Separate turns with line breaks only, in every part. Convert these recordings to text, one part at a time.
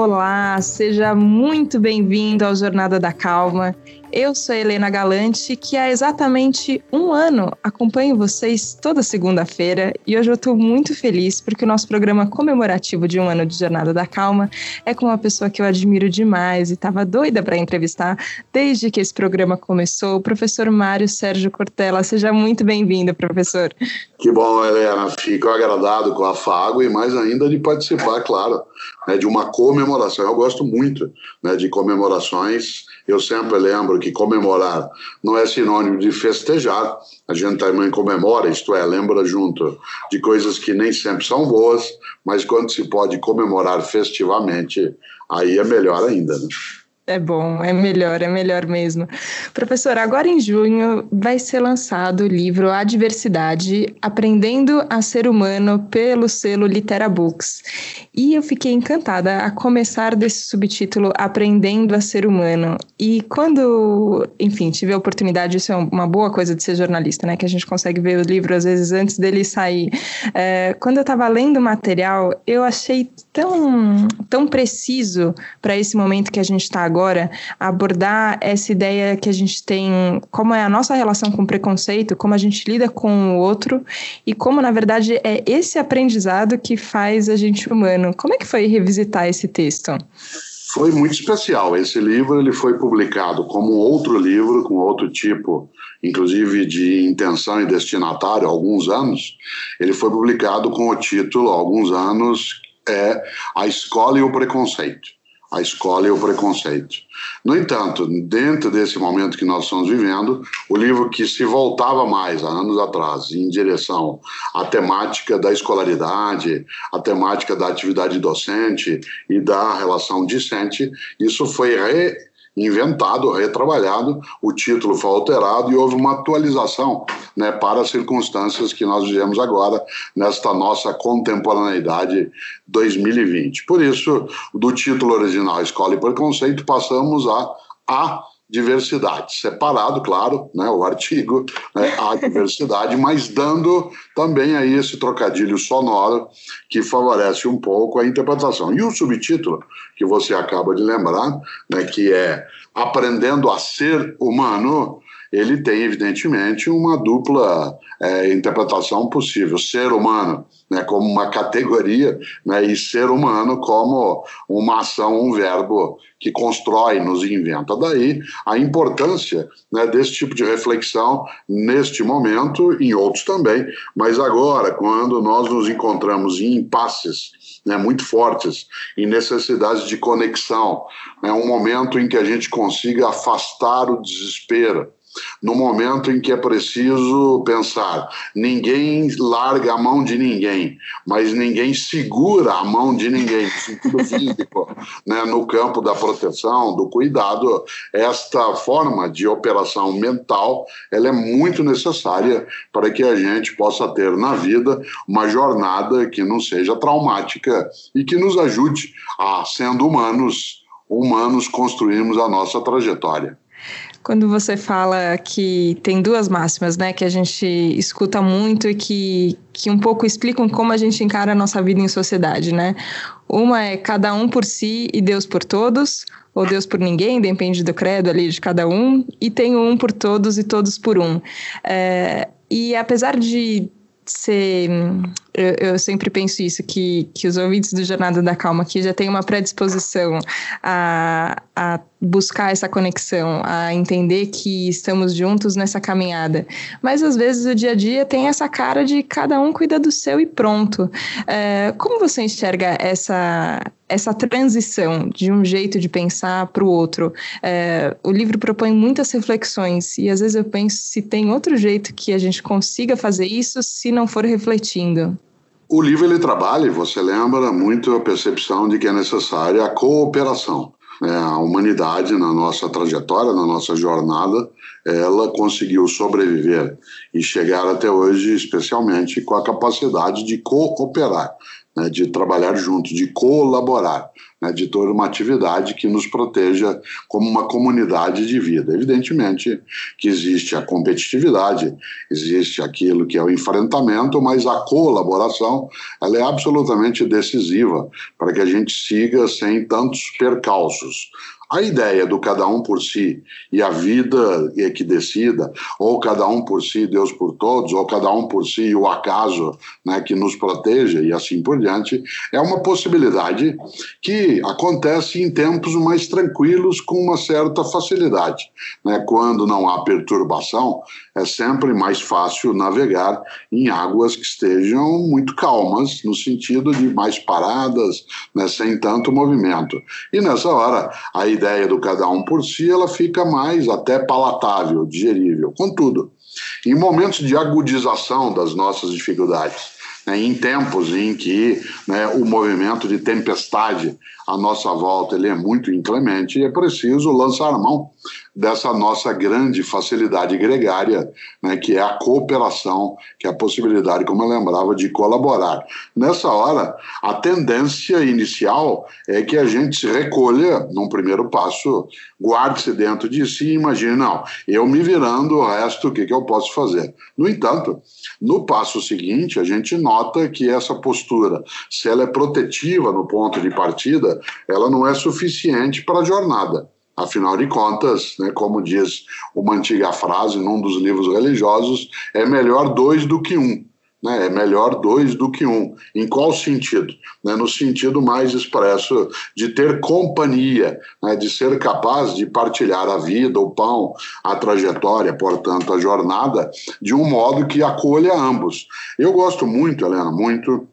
Olá, seja muito bem-vindo ao Jornada da Calma. Eu sou Helena Galante, que há exatamente um ano acompanho vocês toda segunda-feira e hoje eu estou muito feliz porque o nosso programa comemorativo de um ano de Jornada da Calma é com uma pessoa que eu admiro demais e estava doida para entrevistar desde que esse programa começou, o professor Mário Sérgio Cortella. Seja muito bem-vindo, professor.
Que bom, Helena. Fico agradado com a Fago e mais ainda de participar, claro, né, de uma comemoração. Eu gosto muito né, de comemorações eu sempre lembro que comemorar não é sinônimo de festejar. A gente também comemora, isto é, lembra junto de coisas que nem sempre são boas, mas quando se pode comemorar festivamente, aí é melhor ainda. Né?
É bom, é melhor, é melhor mesmo. Professor, agora em junho vai ser lançado o livro A Diversidade, Aprendendo a Ser Humano pelo selo Litera Books. E eu fiquei encantada a começar desse subtítulo Aprendendo a Ser Humano. E quando, enfim, tive a oportunidade, isso é uma boa coisa de ser jornalista, né? Que a gente consegue ver o livro às vezes antes dele sair. É, quando eu estava lendo o material, eu achei tão, tão preciso para esse momento que a gente está agora agora, abordar essa ideia que a gente tem, como é a nossa relação com o preconceito, como a gente lida com o outro e como, na verdade, é esse aprendizado que faz a gente humano. Como é que foi revisitar esse texto?
Foi muito especial. Esse livro ele foi publicado como outro livro, com outro tipo, inclusive de intenção e destinatário, há alguns anos. Ele foi publicado com o título, há alguns anos, é A Escola e o Preconceito a escola e o preconceito. No entanto, dentro desse momento que nós estamos vivendo, o livro que se voltava mais, há anos atrás, em direção à temática da escolaridade, à temática da atividade docente e da relação discente, isso foi re inventado, retrabalhado, o título foi alterado e houve uma atualização né, para as circunstâncias que nós vivemos agora, nesta nossa contemporaneidade 2020. Por isso, do título original Escola e Preconceito, passamos a A diversidade, separado, claro, né, o artigo, né, a diversidade, mas dando também aí esse trocadilho sonoro que favorece um pouco a interpretação. E o subtítulo, que você acaba de lembrar, né, que é Aprendendo a Ser Humano, ele tem, evidentemente, uma dupla é, interpretação possível. Ser humano né, como uma categoria né, e ser humano como uma ação, um verbo que constrói, nos inventa. Daí a importância né, desse tipo de reflexão neste momento, em outros também, mas agora, quando nós nos encontramos em impasses né, muito fortes, em necessidades de conexão, né, um momento em que a gente consiga afastar o desespero no momento em que é preciso pensar. Ninguém larga a mão de ninguém, mas ninguém segura a mão de ninguém, no sentido físico, né, no campo da proteção, do cuidado. Esta forma de operação mental ela é muito necessária para que a gente possa ter na vida uma jornada que não seja traumática e que nos ajude a, sendo humanos, humanos construirmos a nossa trajetória
quando você fala que tem duas máximas, né, que a gente escuta muito e que, que um pouco explicam como a gente encara a nossa vida em sociedade, né? Uma é cada um por si e Deus por todos, ou Deus por ninguém, depende do credo ali de cada um, e tem um por todos e todos por um. É, e apesar de ser. Eu, eu, sempre penso isso, que, que os ouvintes do Jornada da Calma aqui já têm uma predisposição a, a buscar essa conexão, a entender que estamos juntos nessa caminhada. Mas às vezes o dia a dia tem essa cara de cada um cuida do seu e pronto. É, como você enxerga essa, essa transição de um jeito de pensar para o outro. É, o livro propõe muitas reflexões e às vezes eu penso se tem outro jeito que a gente consiga fazer isso se não for refletindo.
O livro ele trabalha, você lembra muito a percepção de que é necessária a cooperação. É, a humanidade, na nossa trajetória, na nossa jornada, ela conseguiu sobreviver e chegar até hoje, especialmente com a capacidade de cooperar né, de trabalhar junto, de colaborar, né, de ter uma atividade que nos proteja como uma comunidade de vida. Evidentemente que existe a competitividade, existe aquilo que é o enfrentamento, mas a colaboração ela é absolutamente decisiva para que a gente siga sem tantos percalços. A ideia do cada um por si e a vida é que decida, ou cada um por si, Deus por todos, ou cada um por si e o acaso né, que nos proteja e assim por diante, é uma possibilidade que acontece em tempos mais tranquilos com uma certa facilidade. Né? Quando não há perturbação, é sempre mais fácil navegar em águas que estejam muito calmas, no sentido de mais paradas, né, sem tanto movimento. E nessa hora, a ideia do cada um por si, ela fica mais até palatável, digerível. Contudo, em momentos de agudização das nossas dificuldades, né, em tempos em que né, o movimento de tempestade à nossa volta ele é muito inclemente, é preciso lançar mão dessa nossa grande facilidade gregária, né, que é a cooperação, que é a possibilidade, como eu lembrava, de colaborar. Nessa hora, a tendência inicial é que a gente se recolha, num primeiro passo, guarde-se dentro de si e imagine, não, eu me virando, o resto, o que, que eu posso fazer? No entanto, no passo seguinte, a gente nota que essa postura, se ela é protetiva no ponto de partida, ela não é suficiente para a jornada. Afinal de contas, né, como diz uma antiga frase num dos livros religiosos, é melhor dois do que um. Né, é melhor dois do que um. Em qual sentido? Né, no sentido mais expresso de ter companhia, né, de ser capaz de partilhar a vida, o pão, a trajetória, portanto, a jornada, de um modo que acolha ambos. Eu gosto muito, Helena, muito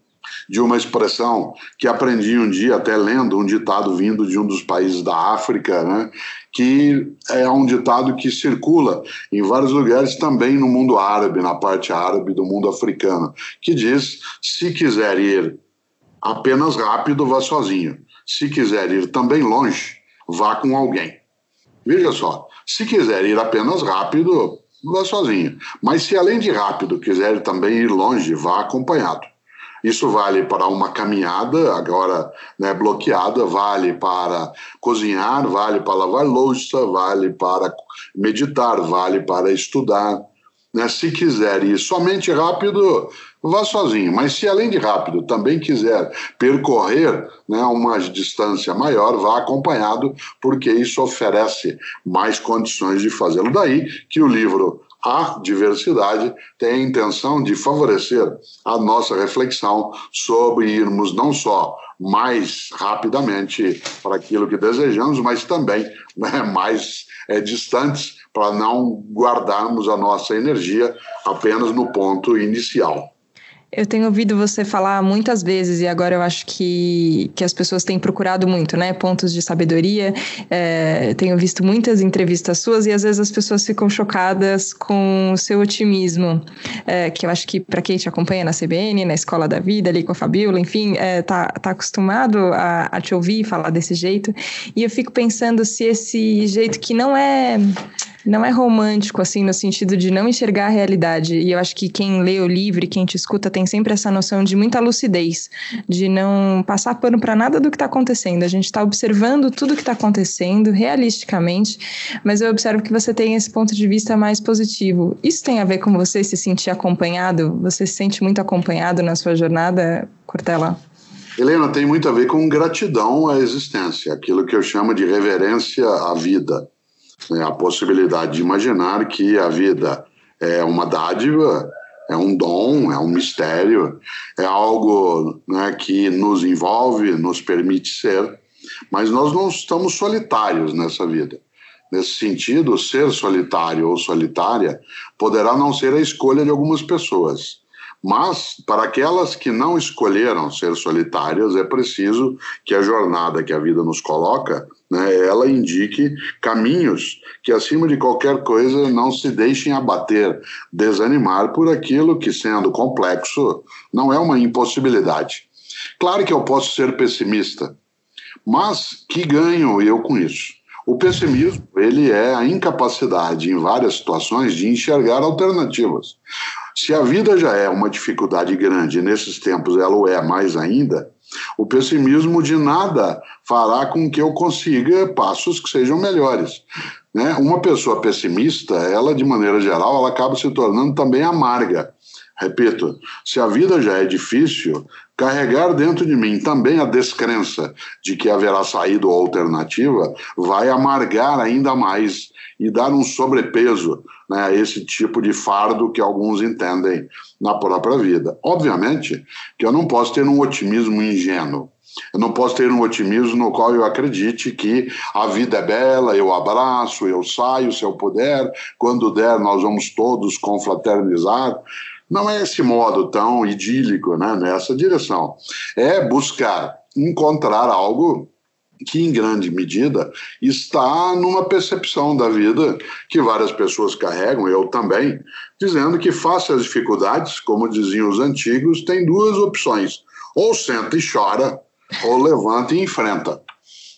de uma expressão que aprendi um dia, até lendo um ditado vindo de um dos países da África, né, que é um ditado que circula em vários lugares também no mundo árabe, na parte árabe do mundo africano, que diz: se quiser ir apenas rápido, vá sozinho. Se quiser ir também longe, vá com alguém. Veja só, se quiser ir apenas rápido, vá sozinho. Mas se além de rápido quiser também ir longe, vá acompanhado. Isso vale para uma caminhada, agora né, bloqueada, vale para cozinhar, vale para lavar louça, vale para meditar, vale para estudar. Né? Se quiser ir somente rápido, vá sozinho. Mas se além de rápido também quiser percorrer né, uma distância maior, vá acompanhado, porque isso oferece mais condições de fazê-lo. Daí que o livro a diversidade tem a intenção de favorecer a nossa reflexão sobre irmos não só mais rapidamente para aquilo que desejamos, mas também né, mais é, distantes para não guardarmos a nossa energia apenas no ponto inicial.
Eu tenho ouvido você falar muitas vezes, e agora eu acho que, que as pessoas têm procurado muito, né? Pontos de sabedoria. É, tenho visto muitas entrevistas suas e às vezes as pessoas ficam chocadas com o seu otimismo, é, que eu acho que para quem te acompanha na CBN, na Escola da Vida, ali com a Fabiola, enfim, é, tá, tá acostumado a, a te ouvir falar desse jeito. E eu fico pensando se esse jeito que não é não é romântico, assim, no sentido de não enxergar a realidade. E eu acho que quem lê o livro quem te escuta tem sempre essa noção de muita lucidez, de não passar pano para nada do que está acontecendo. A gente está observando tudo que está acontecendo realisticamente, mas eu observo que você tem esse ponto de vista mais positivo. Isso tem a ver com você se sentir acompanhado? Você se sente muito acompanhado na sua jornada, Cortella?
Helena, tem muito a ver com gratidão à existência, aquilo que eu chamo de reverência à vida a possibilidade de imaginar que a vida é uma dádiva, é um dom, é um mistério, é algo né, que nos envolve, nos permite ser, mas nós não estamos solitários nessa vida. Nesse sentido, ser solitário ou solitária poderá não ser a escolha de algumas pessoas. Mas, para aquelas que não escolheram ser solitárias, é preciso que a jornada que a vida nos coloca né, ela indique caminhos que, acima de qualquer coisa, não se deixem abater, desanimar por aquilo que, sendo complexo, não é uma impossibilidade. Claro que eu posso ser pessimista, mas que ganho eu com isso? O pessimismo, ele é a incapacidade em várias situações de enxergar alternativas. Se a vida já é uma dificuldade grande, nesses tempos ela o é mais ainda, o pessimismo de nada fará com que eu consiga passos que sejam melhores. Né? Uma pessoa pessimista, ela de maneira geral, ela acaba se tornando também amarga. Repito, se a vida já é difícil, carregar dentro de mim também a descrença de que haverá saída ou alternativa vai amargar ainda mais e dar um sobrepeso né, esse tipo de fardo que alguns entendem na própria vida. Obviamente que eu não posso ter um otimismo ingênuo. Eu não posso ter um otimismo no qual eu acredite que a vida é bela, eu abraço, eu saio se eu puder, quando der nós vamos todos confraternizar. Não é esse modo tão idílico, né, nessa direção. É buscar encontrar algo que, em grande medida, está numa percepção da vida que várias pessoas carregam, eu também, dizendo que, face às dificuldades, como diziam os antigos, tem duas opções: ou senta e chora, ou levanta e enfrenta.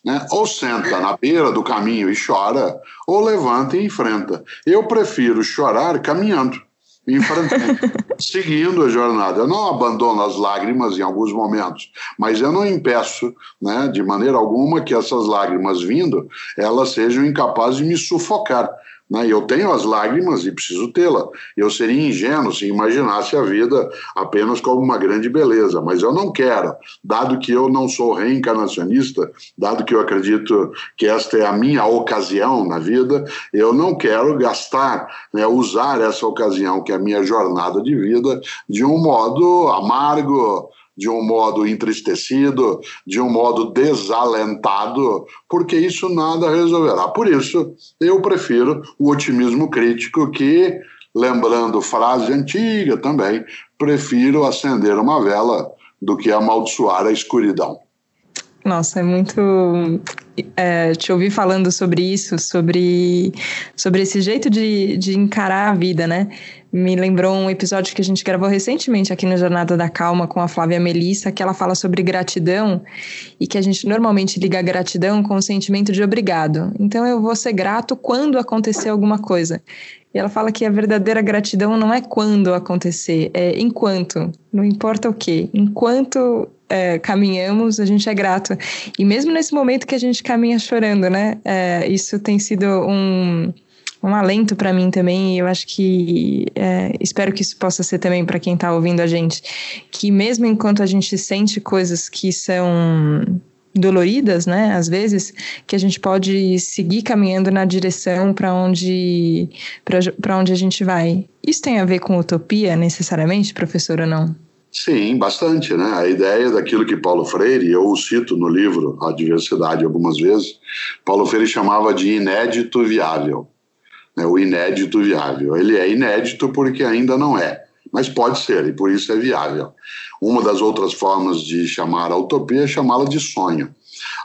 Né? Ou senta na beira do caminho e chora, ou levanta e enfrenta. Eu prefiro chorar caminhando seguindo a jornada. Eu não abandono as lágrimas em alguns momentos, mas eu não impeço, né, de maneira alguma, que essas lágrimas vindo, elas sejam incapazes de me sufocar. Né? Eu tenho as lágrimas e preciso tê-la. Eu seria ingênuo se imaginasse a vida apenas como uma grande beleza, mas eu não quero, dado que eu não sou reencarnacionista, dado que eu acredito que esta é a minha ocasião na vida, eu não quero gastar, né, usar essa ocasião, que é a minha jornada de vida, de um modo amargo, de um modo entristecido, de um modo desalentado, porque isso nada resolverá. Por isso, eu prefiro o otimismo crítico que, lembrando frase antiga também, prefiro acender uma vela do que amaldiçoar a escuridão.
Nossa, é muito. É, te ouvir falando sobre isso, sobre, sobre esse jeito de, de encarar a vida, né? Me lembrou um episódio que a gente gravou recentemente aqui no Jornada da Calma com a Flávia Melissa, que ela fala sobre gratidão e que a gente normalmente liga a gratidão com o sentimento de obrigado. Então eu vou ser grato quando acontecer alguma coisa. E ela fala que a verdadeira gratidão não é quando acontecer, é enquanto. Não importa o que. Enquanto é, caminhamos, a gente é grato. E mesmo nesse momento que a gente caminha chorando, né? É, isso tem sido um, um alento para mim também. E eu acho que é, espero que isso possa ser também para quem está ouvindo a gente. Que mesmo enquanto a gente sente coisas que são doloridas, né? Às vezes que a gente pode seguir caminhando na direção para onde para onde a gente vai. Isso tem a ver com utopia necessariamente, professora, não?
Sim, bastante, né? A ideia daquilo que Paulo Freire, eu o cito no livro A Diversidade algumas vezes, Paulo Freire chamava de inédito viável. Né? O inédito viável. Ele é inédito porque ainda não é, mas pode ser, e por isso é viável. Uma das outras formas de chamar a utopia é chamá-la de sonho.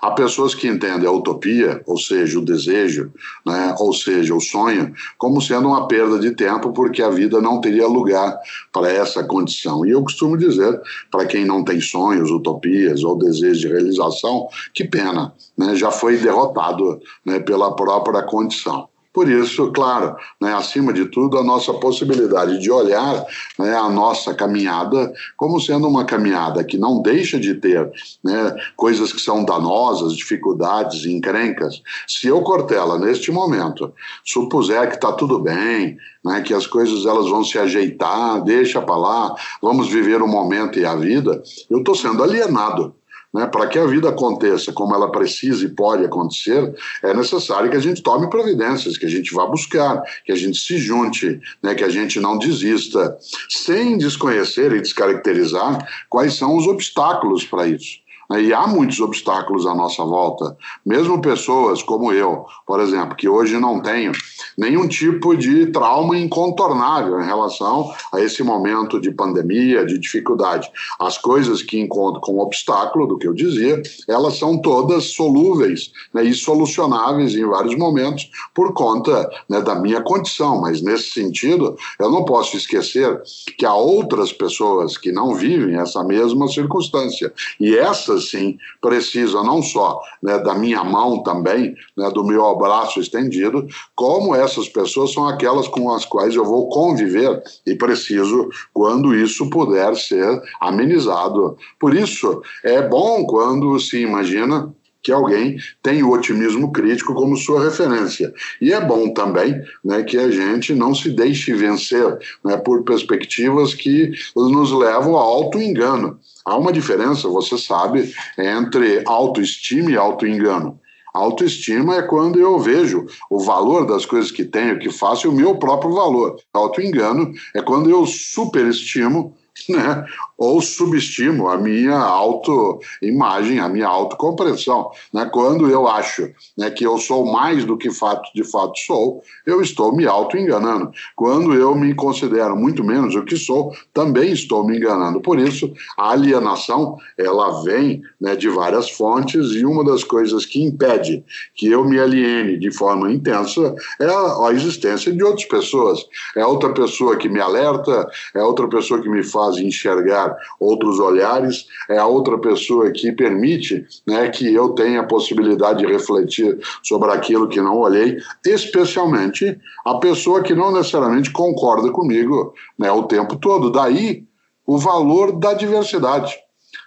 Há pessoas que entendem a utopia, ou seja, o desejo, né, ou seja, o sonho, como sendo uma perda de tempo, porque a vida não teria lugar para essa condição. E eu costumo dizer, para quem não tem sonhos, utopias ou desejo de realização, que pena, né, já foi derrotado né, pela própria condição. Por isso, claro, né, acima de tudo, a nossa possibilidade de olhar né, a nossa caminhada como sendo uma caminhada que não deixa de ter né, coisas que são danosas, dificuldades, encrencas. Se eu, Cortella, neste momento, supuser que está tudo bem, né, que as coisas elas vão se ajeitar, deixa para lá, vamos viver o momento e a vida, eu estou sendo alienado né? Para que a vida aconteça como ela precisa e pode acontecer, é necessário que a gente tome providências, que a gente vá buscar, que a gente se junte, né? que a gente não desista, sem desconhecer e descaracterizar quais são os obstáculos para isso. Né? E há muitos obstáculos à nossa volta. Mesmo pessoas como eu, por exemplo, que hoje não tenho nenhum tipo de trauma incontornável em relação a esse momento de pandemia, de dificuldade. As coisas que encontro como obstáculo, do que eu dizia, elas são todas solúveis né, e solucionáveis em vários momentos por conta né, da minha condição. Mas nesse sentido, eu não posso esquecer que há outras pessoas que não vivem essa mesma circunstância. E essas sim, precisa não só né, da minha mão também, né, do meu abraço estendido, como essas pessoas são aquelas com as quais eu vou conviver e preciso, quando isso puder ser amenizado. Por isso, é bom quando se imagina que alguém tem o otimismo crítico como sua referência. E é bom também né, que a gente não se deixe vencer né, por perspectivas que nos levam ao auto-engano. Há uma diferença, você sabe, entre autoestima e auto-engano. Autoestima é quando eu vejo o valor das coisas que tenho, que faço, e o meu próprio valor. Auto-engano é quando eu superestimo né? ou subestimo a minha autoimagem, a minha autocompreensão. Né? Quando eu acho né, que eu sou mais do que fato, de fato sou, eu estou me auto-enganando. Quando eu me considero muito menos do que sou, também estou me enganando. Por isso, a alienação ela vem né, de várias fontes e uma das coisas que impede que eu me aliene de forma intensa é a, a existência de outras pessoas. É outra pessoa que me alerta, é outra pessoa que me faz enxergar outros olhares, é a outra pessoa que permite né, que eu tenha a possibilidade de refletir sobre aquilo que não olhei, especialmente a pessoa que não necessariamente concorda comigo né, o tempo todo. Daí o valor da diversidade.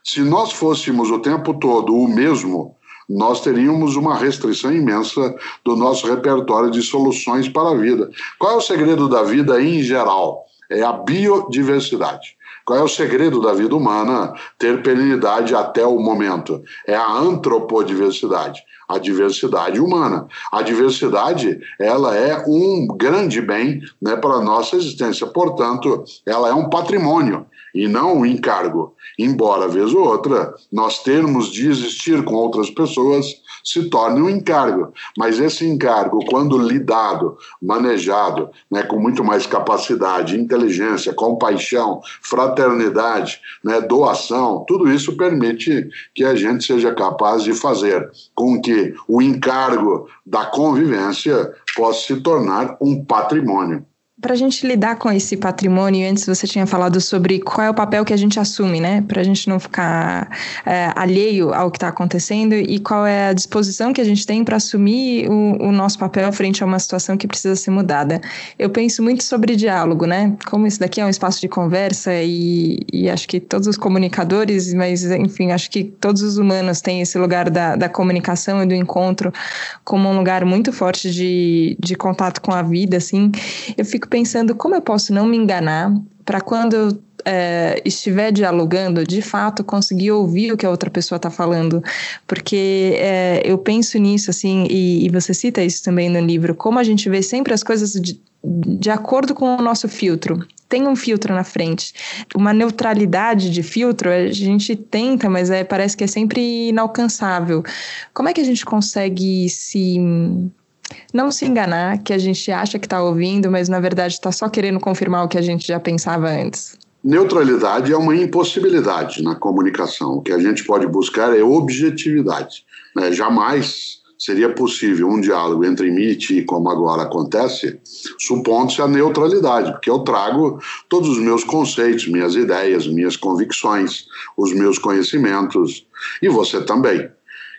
Se nós fôssemos o tempo todo o mesmo, nós teríamos uma restrição imensa do nosso repertório de soluções para a vida. Qual é o segredo da vida em geral? É a biodiversidade. Qual é o segredo da vida humana ter perenidade até o momento? É a antropodiversidade, a diversidade humana. A diversidade, ela é um grande bem né, para a nossa existência. Portanto, ela é um patrimônio e não um encargo. Embora, vez ou outra, nós termos de existir com outras pessoas se torne um encargo. Mas esse encargo, quando lidado, manejado, né, com muito mais capacidade, inteligência, compaixão, fraternidade, né, doação, tudo isso permite que a gente seja capaz de fazer com que o encargo da convivência possa se tornar um patrimônio.
Para a gente lidar com esse patrimônio, antes você tinha falado sobre qual é o papel que a gente assume, né? Para a gente não ficar é, alheio ao que está acontecendo e qual é a disposição que a gente tem para assumir o, o, nosso papel frente a uma situação que precisa ser mudada. Eu penso muito sobre diálogo, né? Como isso daqui é um espaço de conversa e, e acho que todos os comunicadores, mas enfim, acho que todos os humanos têm esse lugar da, da comunicação e do encontro como um lugar muito forte de, de contato com a vida, assim. Eu fico pensando como eu posso não me enganar para quando eu é, estiver dialogando, de fato, conseguir ouvir o que a outra pessoa está falando. Porque é, eu penso nisso, assim, e, e, você cita isso também no livro, como a gente vê sempre as coisas de, de acordo com o nosso filtro. Tem um filtro na frente. Uma neutralidade de filtro, a gente tenta, mas é, parece que é sempre inalcançável. Como é que a gente consegue se não se enganar que a gente acha que está ouvindo, mas na verdade está só querendo confirmar o que a gente já pensava antes.
Neutralidade é uma impossibilidade na comunicação. O que a gente pode buscar é objetividade. Né? Jamais seria possível um diálogo entre mim e ti, como agora acontece, supondo-se a neutralidade, porque eu trago todos os meus conceitos, minhas ideias, minhas convicções, os meus conhecimentos, e você também.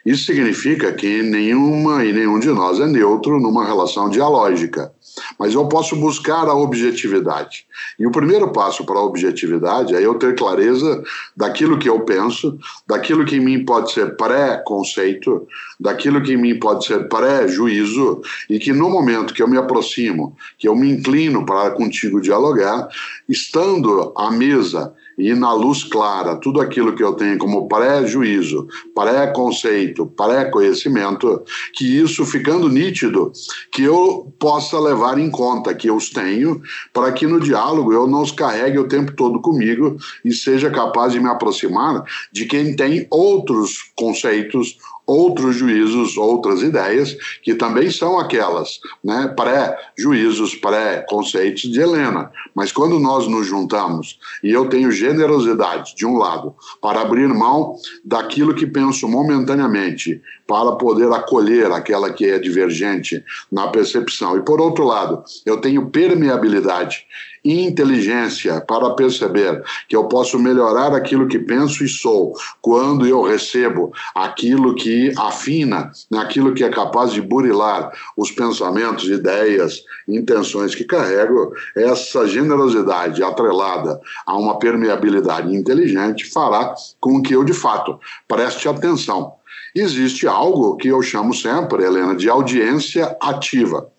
Isso significa que nenhuma e nenhum de nós é neutro numa relação dialógica. Mas eu posso buscar a objetividade. E o primeiro passo para a objetividade é eu ter clareza daquilo que eu penso, daquilo que em mim pode ser pré-conceito, daquilo que em mim pode ser pré-juízo, e que no momento que eu me aproximo, que eu me inclino para contigo dialogar, estando à mesa e na luz clara tudo aquilo que eu tenho como pré-juízo, pré-conceito, pré-conhecimento, que isso ficando nítido, que eu possa levar em conta que eu os tenho, para que no diálogo eu não os carregue o tempo todo comigo e seja capaz de me aproximar de quem tem outros conceitos, outros juízos, outras ideias, que também são aquelas, né, pré-juízos, pré-conceitos de Helena. Mas quando nós nos juntamos e eu tenho generosidade, de um lado, para abrir mão daquilo que penso momentaneamente, para poder acolher aquela que é divergente na percepção, e por outro lado, eu tenho permeabilidade inteligência para perceber que eu posso melhorar aquilo que penso e sou quando eu recebo aquilo que afina, né, aquilo que é capaz de burilar os pensamentos, ideias, intenções que carrego, essa generosidade atrelada a uma permeabilidade inteligente fará com que eu, de fato, preste atenção. Existe algo que eu chamo sempre, Helena, de audiência ativa.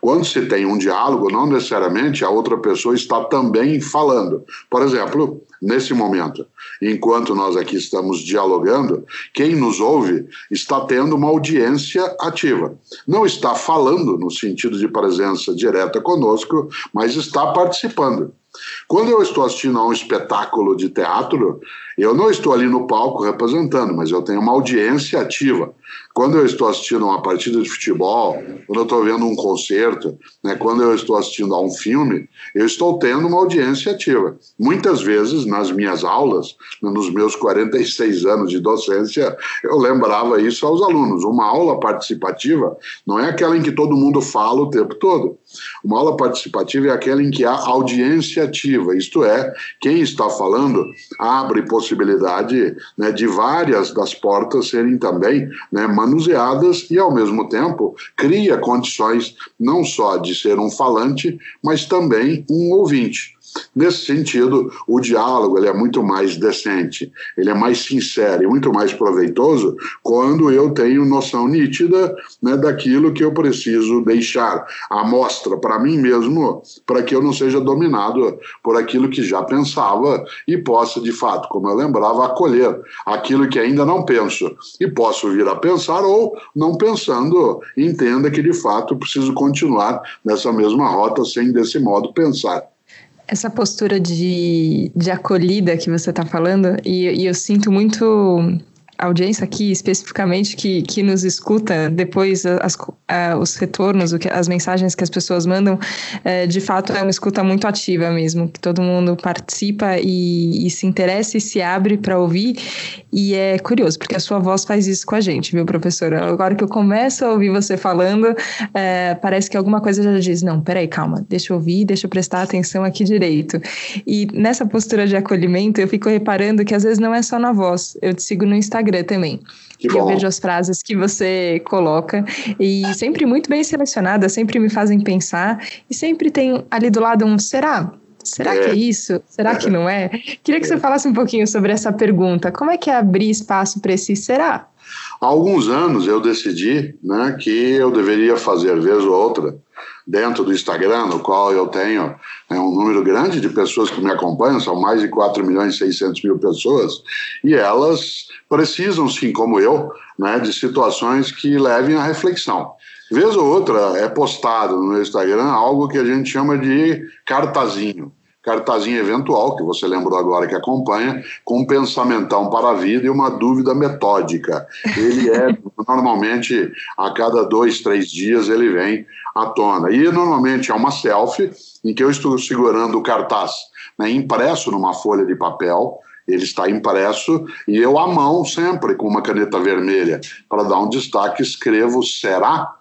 Quando se tem um diálogo, não necessariamente a outra pessoa está também falando. Por exemplo, nesse momento, enquanto nós aqui estamos dialogando, quem nos ouve está tendo uma audiência ativa. Não está falando no sentido de presença direta conosco, mas está participando. Quando eu estou assistindo a um espetáculo de teatro, eu não estou ali no palco representando, mas eu tenho uma audiência ativa. Quando eu estou assistindo uma partida de futebol, quando eu estou vendo um concerto, né, quando eu estou assistindo a um filme, eu estou tendo uma audiência ativa. Muitas vezes, nas minhas aulas, nos meus 46 anos de docência, eu lembrava isso aos alunos. Uma aula participativa não é aquela em que todo mundo fala o tempo todo. Uma aula participativa é aquela em que há audiência ativa, isto é, quem está falando abre possibilidade né, de várias das portas serem também né, manuseadas e, ao mesmo tempo, cria condições não só de ser um falante, mas também um ouvinte. Nesse sentido, o diálogo ele é muito mais decente, ele é mais sincero e muito mais proveitoso quando eu tenho noção nítida né, daquilo que eu preciso deixar à mostra para mim mesmo, para que eu não seja dominado por aquilo que já pensava e possa, de fato, como eu lembrava, acolher aquilo que ainda não penso e posso vir a pensar ou, não pensando, entenda que de fato preciso continuar nessa mesma rota sem desse modo pensar.
Essa postura de, de acolhida que você está falando, e, e eu sinto muito audiência aqui especificamente que, que nos escuta depois as, os retornos, as mensagens que as pessoas mandam, é, de fato é uma escuta muito ativa mesmo, que todo mundo participa e, e se interessa e se abre para ouvir. E é curioso, porque a sua voz faz isso com a gente, viu, professora? Agora que eu começo a ouvir você falando, é, parece que alguma coisa já diz: não, peraí, calma, deixa eu ouvir, deixa eu prestar atenção aqui direito. E nessa postura de acolhimento, eu fico reparando que às vezes não é só na voz, eu te sigo no Instagram Instagram também. Que bom. Eu vejo as frases que você coloca e sempre muito bem selecionadas, sempre me fazem pensar e sempre tem ali do lado um será? Será é. que é isso? Será que não é? Queria que você falasse um pouquinho sobre essa pergunta. Como é que é abrir espaço para esse será?
Há alguns anos eu decidi né, que eu deveria fazer, vez ou outra, dentro do Instagram, no qual eu tenho né, um número grande de pessoas que me acompanham, são mais de 4 milhões e 600 mil pessoas, e elas precisam, sim, como eu, né, de situações que levem à reflexão. Vez ou outra é postado no Instagram algo que a gente chama de cartazinho cartazinho eventual, que você lembrou agora que acompanha, com um pensamentão para a vida e uma dúvida metódica. Ele é, normalmente, a cada dois, três dias ele vem à tona. E, normalmente, é uma selfie em que eu estou segurando o cartaz né, impresso numa folha de papel, ele está impresso e eu, à mão, sempre com uma caneta vermelha, para dar um destaque, escrevo será?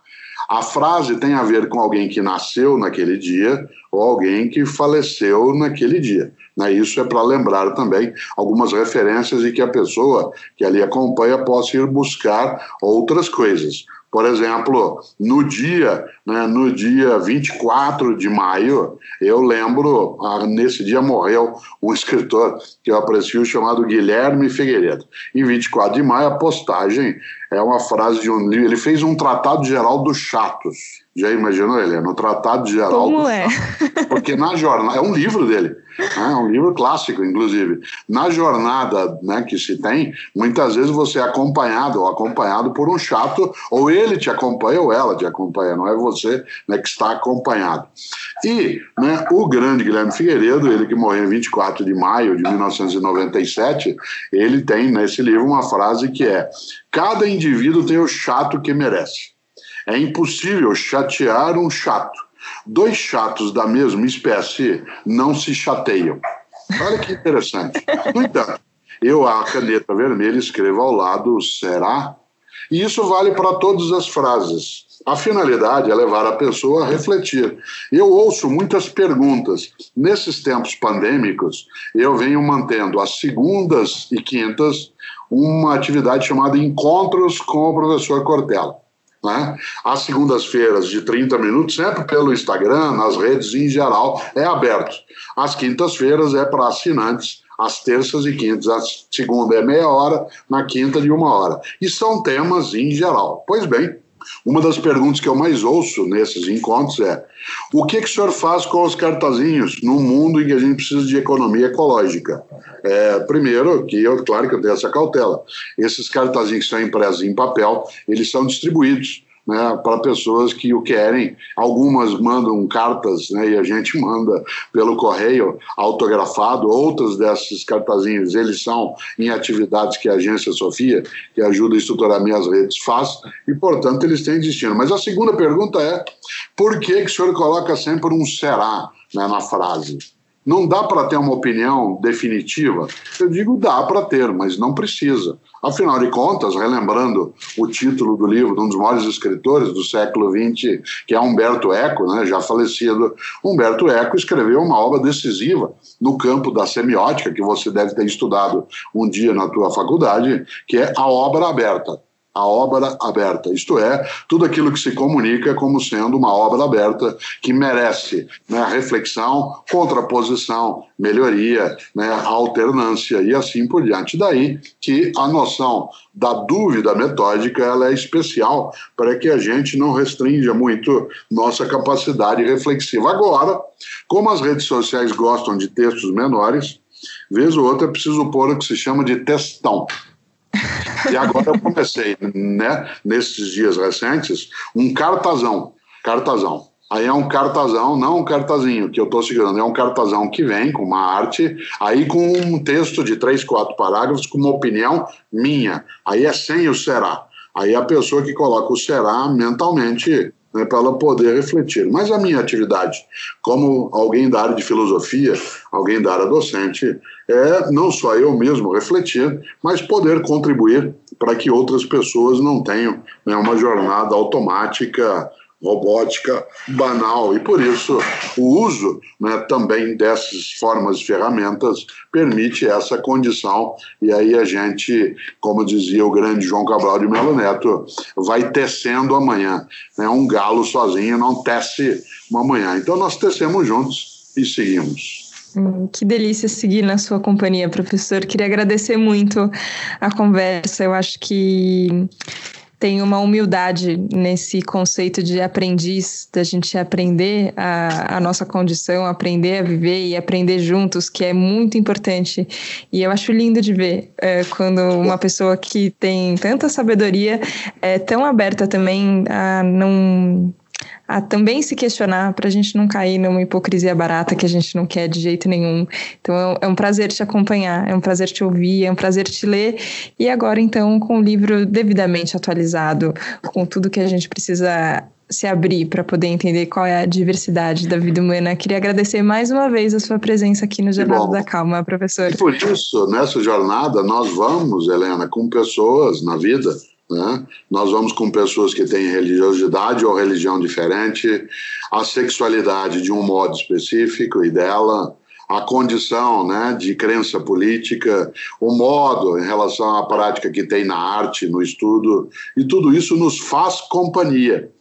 A frase tem a ver com alguém que nasceu naquele dia ou alguém que faleceu naquele dia. Né? Isso é para lembrar também algumas referências e que a pessoa que ali acompanha possa ir buscar outras coisas. Por exemplo, no dia, né, no dia 24 de maio, eu lembro, ah, nesse dia morreu um escritor que eu aprecio chamado Guilherme Figueiredo. Em 24 de maio, a postagem é uma frase de um livro. Ele fez um tratado geral dos chatos. Já imaginou, Helena? O Tratado Geral
Como é?
Porque na jornada. É um livro dele. Né? É um livro clássico, inclusive. Na jornada né, que se tem, muitas vezes você é acompanhado ou acompanhado por um chato, ou ele te acompanha ou ela te acompanha, não é você né, que está acompanhado. E né, o grande Guilherme Figueiredo, ele que morreu em 24 de maio de 1997, ele tem nesse livro uma frase que é: Cada indivíduo tem o chato que merece. É impossível chatear um chato. Dois chatos da mesma espécie não se chateiam. Olha que interessante. No entanto, eu, a caneta vermelha, escrevo ao lado será E isso vale para todas as frases. A finalidade é levar a pessoa a refletir. Eu ouço muitas perguntas. Nesses tempos pandêmicos, eu venho mantendo as segundas e quintas uma atividade chamada Encontros com o professor Cortella. Né? As segundas-feiras de 30 minutos, sempre pelo Instagram, nas redes em geral, é aberto. As quintas-feiras é para assinantes, às terças e quintas. A segunda é meia hora, na quinta de uma hora. E são temas em geral. Pois bem, uma das perguntas que eu mais ouço nesses encontros é: o que, que o senhor faz com os cartazinhos num mundo em que a gente precisa de economia ecológica? É, primeiro, que eu, claro que eu tenho essa cautela. Esses cartazinhos que são impressos em papel, eles são distribuídos né, para pessoas que o querem. Algumas mandam cartas né, e a gente manda pelo correio autografado. Outras desses cartazinhos eles são em atividades que a agência Sofia, que ajuda a estruturar minhas redes, faz e, portanto, eles têm destino. Mas a segunda pergunta é: por que, que o senhor coloca sempre um será né, na frase? Não dá para ter uma opinião definitiva? Eu digo dá para ter, mas não precisa. Afinal de contas, relembrando o título do livro de um dos maiores escritores do século XX, que é Humberto Eco, né, já falecido, Humberto Eco escreveu uma obra decisiva no campo da semiótica, que você deve ter estudado um dia na tua faculdade, que é a obra aberta a obra aberta, isto é, tudo aquilo que se comunica como sendo uma obra aberta que merece né, reflexão, contraposição, melhoria, né, alternância e assim por diante. Daí que a noção da dúvida metódica ela é especial para que a gente não restrinja muito nossa capacidade reflexiva. Agora, como as redes sociais gostam de textos menores, vez ou outra é preciso pôr o que se chama de textão. E agora eu comecei, né, nesses dias recentes, um cartazão. Cartazão. Aí é um cartazão, não um cartazinho que eu estou segurando, é um cartazão que vem com uma arte, aí com um texto de três, quatro parágrafos, com uma opinião minha. Aí é sem o será. Aí a pessoa que coloca o será mentalmente né, para ela poder refletir. Mas a minha atividade, como alguém da área de filosofia, alguém da área docente, é não só eu mesmo refletir, mas poder contribuir para que outras pessoas não tenham né, uma jornada automática robótica banal. E por isso o uso né, também dessas formas de ferramentas permite essa condição. E aí a gente, como dizia o grande João Cabral de Melo Neto, vai tecendo amanhã. Né? Um galo sozinho não tece uma manhã. Então nós tecemos juntos e seguimos.
Hum, que delícia seguir na sua companhia, professor. Queria agradecer muito a conversa. Eu acho que tem uma humildade nesse conceito de aprendiz, da gente aprender a, a, nossa condição, aprender a viver e aprender juntos, que é muito importante. E eu acho lindo de ver é, quando uma pessoa que tem tanta sabedoria é tão aberta também a não a também se questionar para a gente não cair numa hipocrisia barata que a gente não quer de jeito nenhum. Então é um prazer te acompanhar, é um prazer te ouvir, é um prazer te ler. E agora, então, com o livro devidamente atualizado, com tudo que a gente precisa se abrir para poder entender qual é a diversidade da vida humana. Queria agradecer mais uma vez a sua presença aqui no Jornada da Calma, professor.
E por isso, nessa jornada, nós vamos, Helena, com pessoas na vida né? Nós vamos com pessoas que têm religiosidade ou religião diferente, a sexualidade de um modo específico e dela, a condição né, de crença política, o modo em relação à prática que tem na arte, no estudo, e tudo isso nos faz companhia.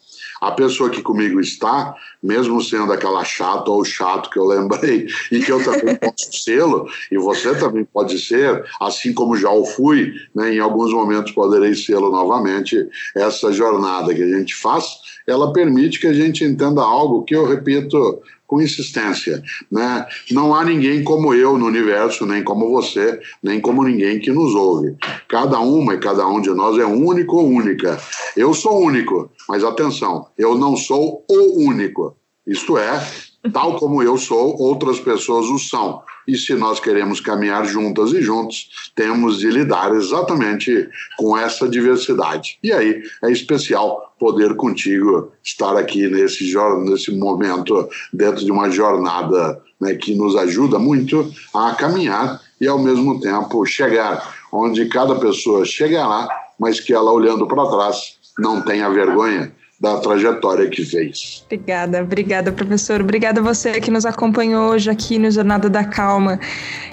A pessoa que comigo está, mesmo sendo aquela chata ou chato que eu lembrei, e que eu também posso sê-lo, e você também pode ser, assim como já o fui, né, em alguns momentos poderei sê-lo novamente, essa jornada que a gente faz, ela permite que a gente entenda algo que eu repito com insistência. Né? Não há ninguém como eu no universo, nem como você, nem como ninguém que nos ouve. Cada uma e cada um de nós é único ou única. Eu sou único, mas atenção, eu não sou o único. Isto é, tal como eu sou, outras pessoas o são. E se nós queremos caminhar juntas e juntos, temos de lidar exatamente com essa diversidade. E aí é especial poder contigo estar aqui nesse, nesse momento, dentro de uma jornada né, que nos ajuda muito a caminhar e, ao mesmo tempo, chegar onde cada pessoa chegará mas que ela, olhando para trás, não tenha vergonha da trajetória que fez.
Obrigada, obrigada, professor. Obrigada a você que nos acompanhou hoje aqui no Jornada da Calma.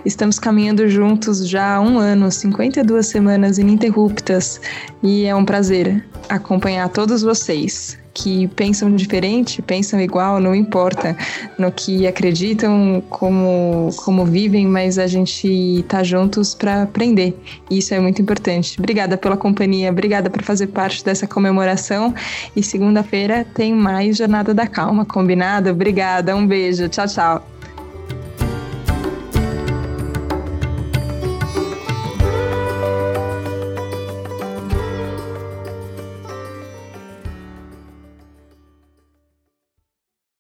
Estamos caminhando juntos já há um ano, 52 semanas ininterruptas, e é um prazer acompanhar todos vocês que pensam diferente, pensam igual, não importa no que acreditam, como, como vivem, mas a gente tá juntos para aprender. E isso é muito importante. Obrigada pela companhia, obrigada por fazer parte dessa comemoração. E segunda-feira tem mais Jornada da Calma, combinado? Obrigada, um beijo, tchau, tchau.